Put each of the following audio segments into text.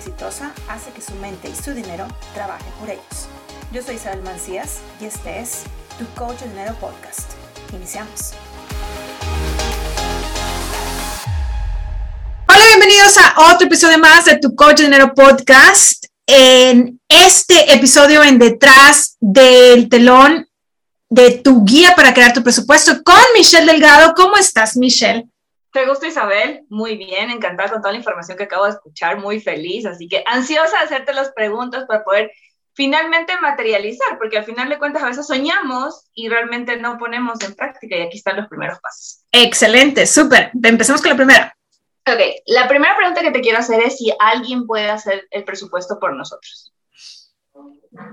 exitosa hace que su mente y su dinero trabajen por ellos. Yo soy Isabel Mancías y este es Tu Coach Dinero Podcast. Iniciamos. Hola, bienvenidos a otro episodio más de Tu Coach de Dinero Podcast. En este episodio en Detrás del Telón de tu guía para crear tu presupuesto con Michelle Delgado. ¿Cómo estás, Michelle? Te gusto, Isabel. Muy bien, encantada con toda la información que acabo de escuchar, muy feliz. Así que ansiosa de hacerte las preguntas para poder finalmente materializar, porque al final de cuentas a veces soñamos y realmente no ponemos en práctica y aquí están los primeros pasos. Excelente, súper. Empecemos con la primera. Ok, la primera pregunta que te quiero hacer es si alguien puede hacer el presupuesto por nosotros.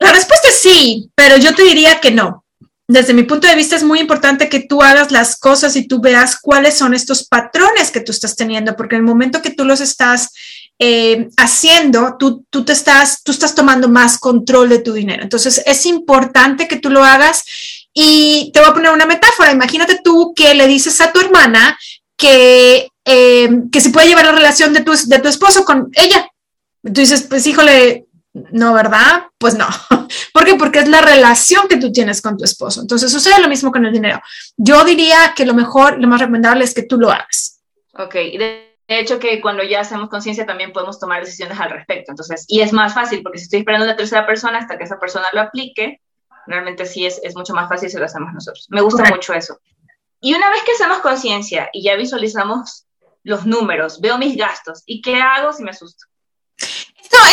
La respuesta es sí, pero yo te diría que no desde mi punto de vista es muy importante que tú hagas las cosas y tú veas cuáles son estos patrones que tú estás teniendo, porque en el momento que tú los estás eh, haciendo, tú, tú, te estás, tú estás tomando más control de tu dinero. Entonces es importante que tú lo hagas y te voy a poner una metáfora. Imagínate tú que le dices a tu hermana que, eh, que si puede llevar la relación de tu, de tu esposo con ella. Tú dices, pues híjole, no, ¿verdad? Pues no. ¿Por qué? Porque es la relación que tú tienes con tu esposo. Entonces sucede lo mismo con el dinero. Yo diría que lo mejor, lo más recomendable es que tú lo hagas. Ok, de hecho que cuando ya hacemos conciencia también podemos tomar decisiones al respecto. Entonces, y es más fácil porque si estoy esperando a una tercera persona hasta que esa persona lo aplique, realmente sí es, es mucho más fácil si lo hacemos nosotros. Me gusta mucho eso. Y una vez que hacemos conciencia y ya visualizamos los números, veo mis gastos, ¿y qué hago si me asusto?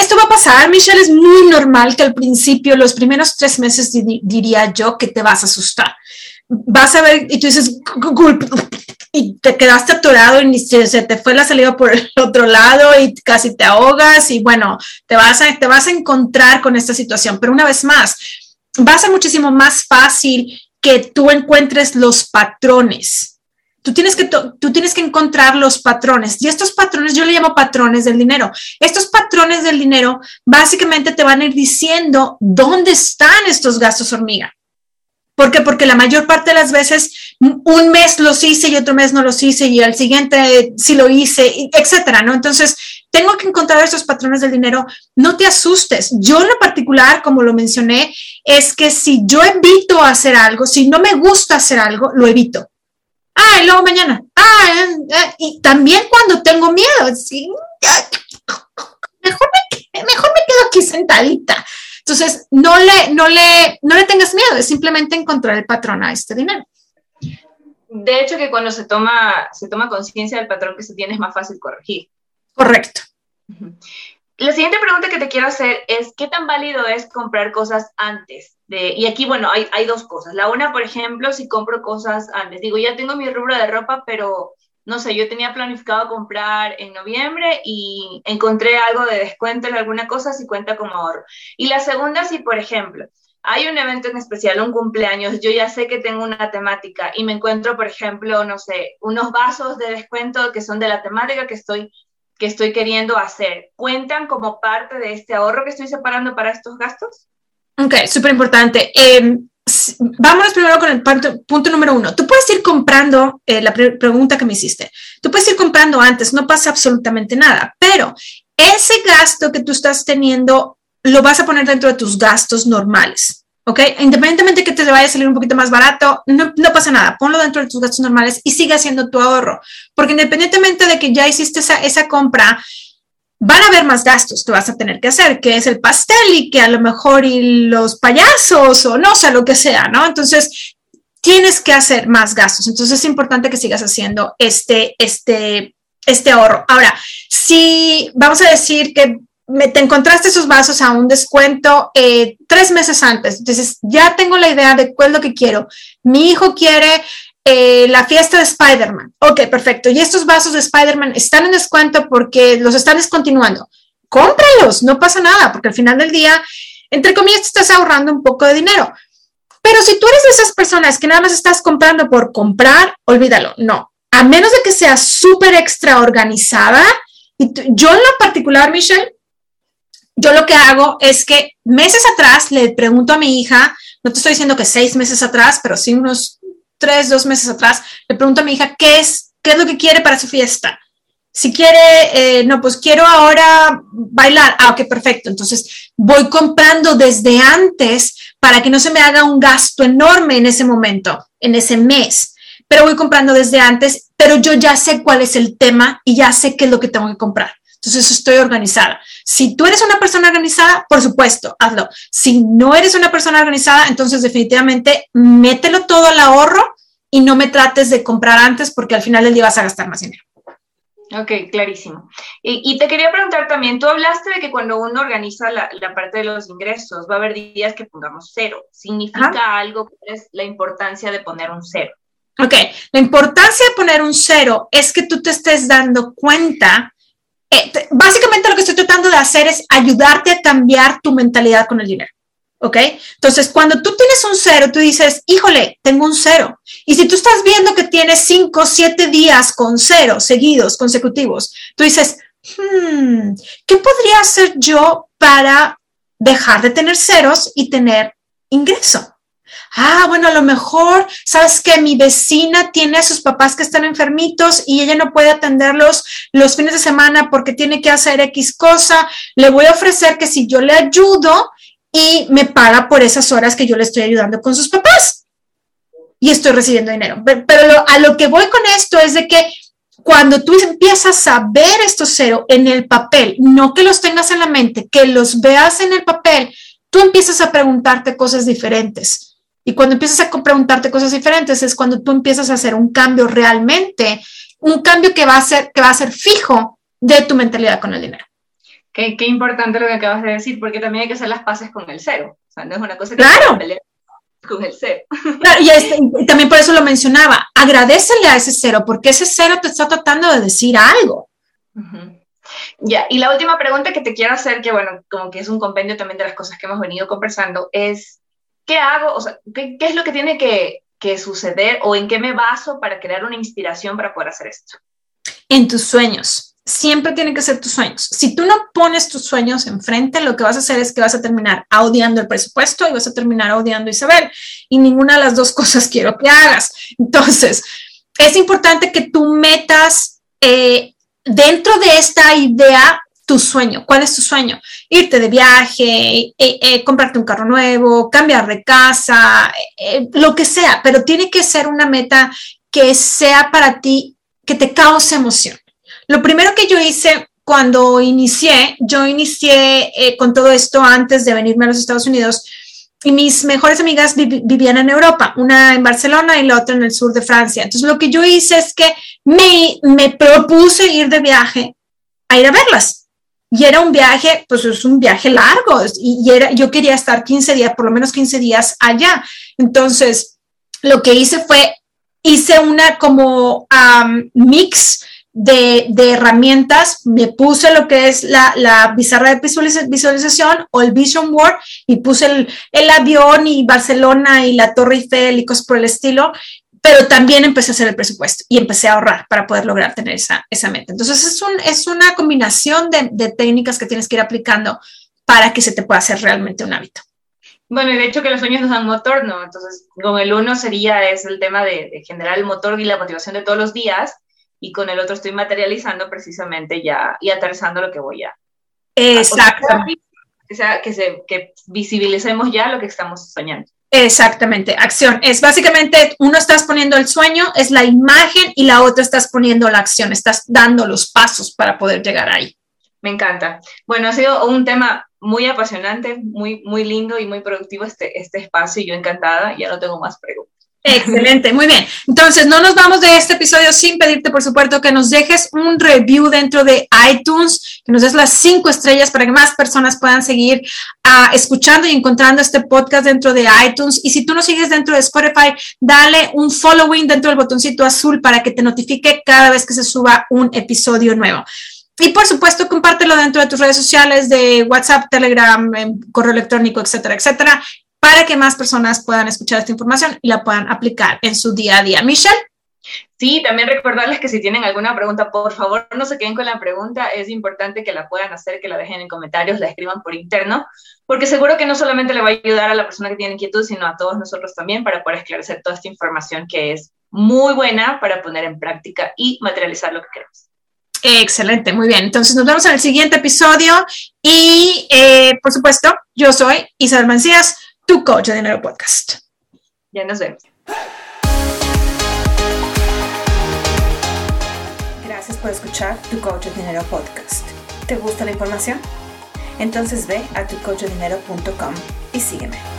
Esto va a pasar, Michelle, es muy normal que al principio, los primeros tres meses, diría yo, que te vas a asustar. Vas a ver y tú dices, y te quedaste atorado y se, te fue la salida por el otro lado y casi te ahogas y bueno, te vas a, te vas a encontrar con esta situación. Pero una vez más, va a ser muchísimo más fácil que tú encuentres los patrones Tú tienes, que tú tienes que encontrar los patrones y estos patrones, yo le llamo patrones del dinero. Estos patrones del dinero básicamente te van a ir diciendo dónde están estos gastos hormiga. ¿Por qué? Porque la mayor parte de las veces un mes los hice y otro mes no los hice y al siguiente sí lo hice, etcétera, ¿no? Entonces, tengo que encontrar estos patrones del dinero. No te asustes. Yo en lo particular, como lo mencioné, es que si yo evito hacer algo, si no me gusta hacer algo, lo evito ah, y luego mañana, ah, y también cuando tengo miedo, ¿sí? mejor, me, mejor me quedo aquí sentadita. Entonces, no le, no, le, no le tengas miedo, es simplemente encontrar el patrón a este dinero. De hecho, que cuando se toma, se toma conciencia del patrón que se tiene es más fácil corregir. Correcto. La siguiente pregunta que te quiero hacer es, ¿qué tan válido es comprar cosas antes? Y aquí, bueno, hay, hay dos cosas. La una, por ejemplo, si compro cosas antes, digo, ya tengo mi rubro de ropa, pero no sé, yo tenía planificado comprar en noviembre y encontré algo de descuento en alguna cosa, si cuenta como ahorro. Y la segunda, si por ejemplo, hay un evento en especial, un cumpleaños, yo ya sé que tengo una temática y me encuentro, por ejemplo, no sé, unos vasos de descuento que son de la temática que estoy que estoy queriendo hacer, ¿cuentan como parte de este ahorro que estoy separando para estos gastos? Ok, súper importante. Eh, vámonos primero con el punto, número uno. Tú puedes ir comprando, eh, la pregunta que me hiciste, tú puedes ir comprando antes, no pasa absolutamente nada, pero ese gasto que tú estás teniendo lo vas a poner dentro de tus gastos normales. ¿ok? Independientemente que te vaya a salir un poquito más barato, no, pasa nada, ponlo dentro de tus gastos normales y sigue haciendo tu ahorro, porque independientemente de que ya hiciste esa compra, van a haber más gastos que vas a tener que hacer, que es el pastel y que a lo mejor y los payasos o no sé, lo que sea, ¿no? Entonces, tienes que hacer más gastos. Entonces, es importante que sigas haciendo este, este, este ahorro. Ahora, si vamos a decir que me, te encontraste esos vasos a un descuento eh, tres meses antes. Entonces, ya tengo la idea de cuál es lo que quiero. Mi hijo quiere eh, la fiesta de Spider-Man. Ok, perfecto. Y estos vasos de Spider-Man están en descuento porque los están descontinuando. Cómpralos, no pasa nada, porque al final del día, entre comillas, te estás ahorrando un poco de dinero. Pero si tú eres de esas personas que nada más estás comprando por comprar, olvídalo. No. A menos de que sea súper extra organizada. Y yo en lo particular, Michelle, yo lo que hago es que meses atrás le pregunto a mi hija, no te estoy diciendo que seis meses atrás, pero sí unos tres, dos meses atrás, le pregunto a mi hija qué es, qué es lo que quiere para su fiesta. Si quiere, eh, no, pues quiero ahora bailar. Ah, ok, perfecto. Entonces voy comprando desde antes para que no se me haga un gasto enorme en ese momento, en ese mes. Pero voy comprando desde antes, pero yo ya sé cuál es el tema y ya sé qué es lo que tengo que comprar. Entonces estoy organizada. Si tú eres una persona organizada, por supuesto, hazlo. Si no eres una persona organizada, entonces definitivamente mételo todo al ahorro y no me trates de comprar antes porque al final del día vas a gastar más dinero. Ok, clarísimo. Y, te quería preguntar también, tú hablaste de que cuando uno organiza la, parte de los ingresos, va a haber días que pongamos cero. ¿Significa algo? ¿Cuál es la importancia de poner un cero? Ok, la importancia de poner un cero es que tú te estés dando cuenta. Eh, básicamente lo que estoy tratando de hacer es ayudarte a cambiar tu mentalidad con el dinero. ¿Ok? Entonces, cuando tú tienes un cero, tú dices, híjole, tengo un cero. Y si tú estás viendo que tienes cinco, siete días con cero seguidos, consecutivos, tú dices, hmm, ¿qué podría hacer yo para dejar de tener ceros y tener ingreso? Ah, bueno, a lo mejor, sabes que mi vecina tiene a sus papás que están enfermitos y ella no puede atenderlos los fines de semana porque tiene que hacer X cosa. Le voy a ofrecer que si yo le ayudo, y me paga por esas horas que yo le estoy ayudando con sus papás y estoy recibiendo dinero. Pero a lo que voy con esto es de que cuando tú empiezas a ver estos cero en el papel, no que los tengas en la mente, que los veas en el papel, tú empiezas a preguntarte cosas diferentes. Y cuando empiezas a preguntarte cosas diferentes es cuando tú empiezas a hacer un cambio realmente, un cambio que va a ser, que va a ser fijo de tu mentalidad con el dinero. Qué, qué, importante lo que acabas de decir, porque también hay que hacer las paces con el cero. O sea, no es una cosa que claro. con el cero. Claro, este, y, también por eso lo mencionaba. Agradecele a ese cero, porque ese cero te está tratando de decir algo. Ya, y la última pregunta que te quiero hacer, que bueno, como que es un compendio también de las cosas que hemos venido conversando, es, ¿qué hago? O sea, ¿qué, qué es lo que tiene que, que suceder o en qué me baso para crear una inspiración para poder hacer esto? En tus sueños siempre tienen que ser tus sueños. Si tú no pones tus sueños enfrente, lo que vas a hacer es que vas a terminar odiando el presupuesto y vas a terminar odiando Isabel. Y ninguna de las dos cosas quiero que hagas. Entonces, es importante que tú metas eh, dentro de esta idea tu sueño. ¿Cuál es tu sueño? Irte de viaje, eh, eh, comprarte un carro nuevo, cambiar de casa, lo que sea, pero tiene que ser una meta que sea para ti, que te cause emoción. Lo primero que yo hice cuando inicié, yo inicié eh, con todo esto antes de venirme a los Estados Unidos y mis mejores amigas vivían en Europa, una en Barcelona y la otra en el sur de Francia. Entonces lo que yo hice es que me, me propuse ir de viaje a ir a verlas. Y era un viaje, pues es un viaje largo y, era, yo quería estar 15 días, por lo menos 15 días allá. Entonces, lo que hice fue, hice una como mix de, herramientas, me puse lo que es la, la de visualización o el Vision Board y puse el, el, avión y Barcelona y la Torre Eiffel y cosas por el estilo, pero también empecé a hacer el presupuesto y empecé a ahorrar para poder lograr tener esa, esa meta. Entonces es, un, es una combinación de, de técnicas que tienes que ir aplicando para que se te pueda hacer realmente un hábito. Bueno, y de hecho que los sueños nos dan motor, ¿no? Entonces, con el uno sería es el tema de, de generar el motor y la motivación de todos los días, y con el otro estoy materializando precisamente ya y aterrizando lo que voy a. Exacto. Que, sea, que, se, que visibilicemos ya lo que estamos soñando. Exactamente, acción. Es básicamente, uno estás poniendo el sueño, es la imagen, y la otra estás poniendo la acción, estás dando los pasos para poder llegar ahí. Me encanta. Bueno, ha sido un tema muy apasionante, muy, muy lindo y muy productivo este, este espacio y yo encantada, ya no tengo más preguntas. Excelente, muy bien. Entonces, no nos vamos de este episodio sin pedirte, por supuesto, que nos dejes un review dentro de iTunes, que nos des las cinco estrellas para que más personas puedan seguir uh, escuchando y encontrando este podcast dentro de iTunes. Y si tú nos sigues dentro de Spotify, dale un following dentro del botoncito azul para que te notifique cada vez que se suba un episodio nuevo. Y por supuesto, compártelo dentro de tus redes sociales de WhatsApp, Telegram, correo electrónico, etcétera, etcétera para que más personas puedan escuchar esta información y la puedan aplicar en su día a día. Michelle. Sí, también recordarles que si tienen alguna pregunta, por favor no se queden con la pregunta, es importante que la puedan hacer, que la dejen en comentarios, la escriban por interno, porque seguro que no solamente le va a ayudar a la persona que tiene inquietud, sino a todos nosotros también para poder esclarecer toda esta información que es muy buena para poner en práctica y materializar lo que queremos. Excelente, muy bien. Entonces nos vemos en el siguiente episodio y eh, por supuesto, yo soy Isabel Mancías, tu coach de dinero podcast. Ya nos vemos. Gracias por escuchar tu coach de dinero podcast. ¿Te gusta la información? Entonces ve a tucoachdinero.com y sígueme.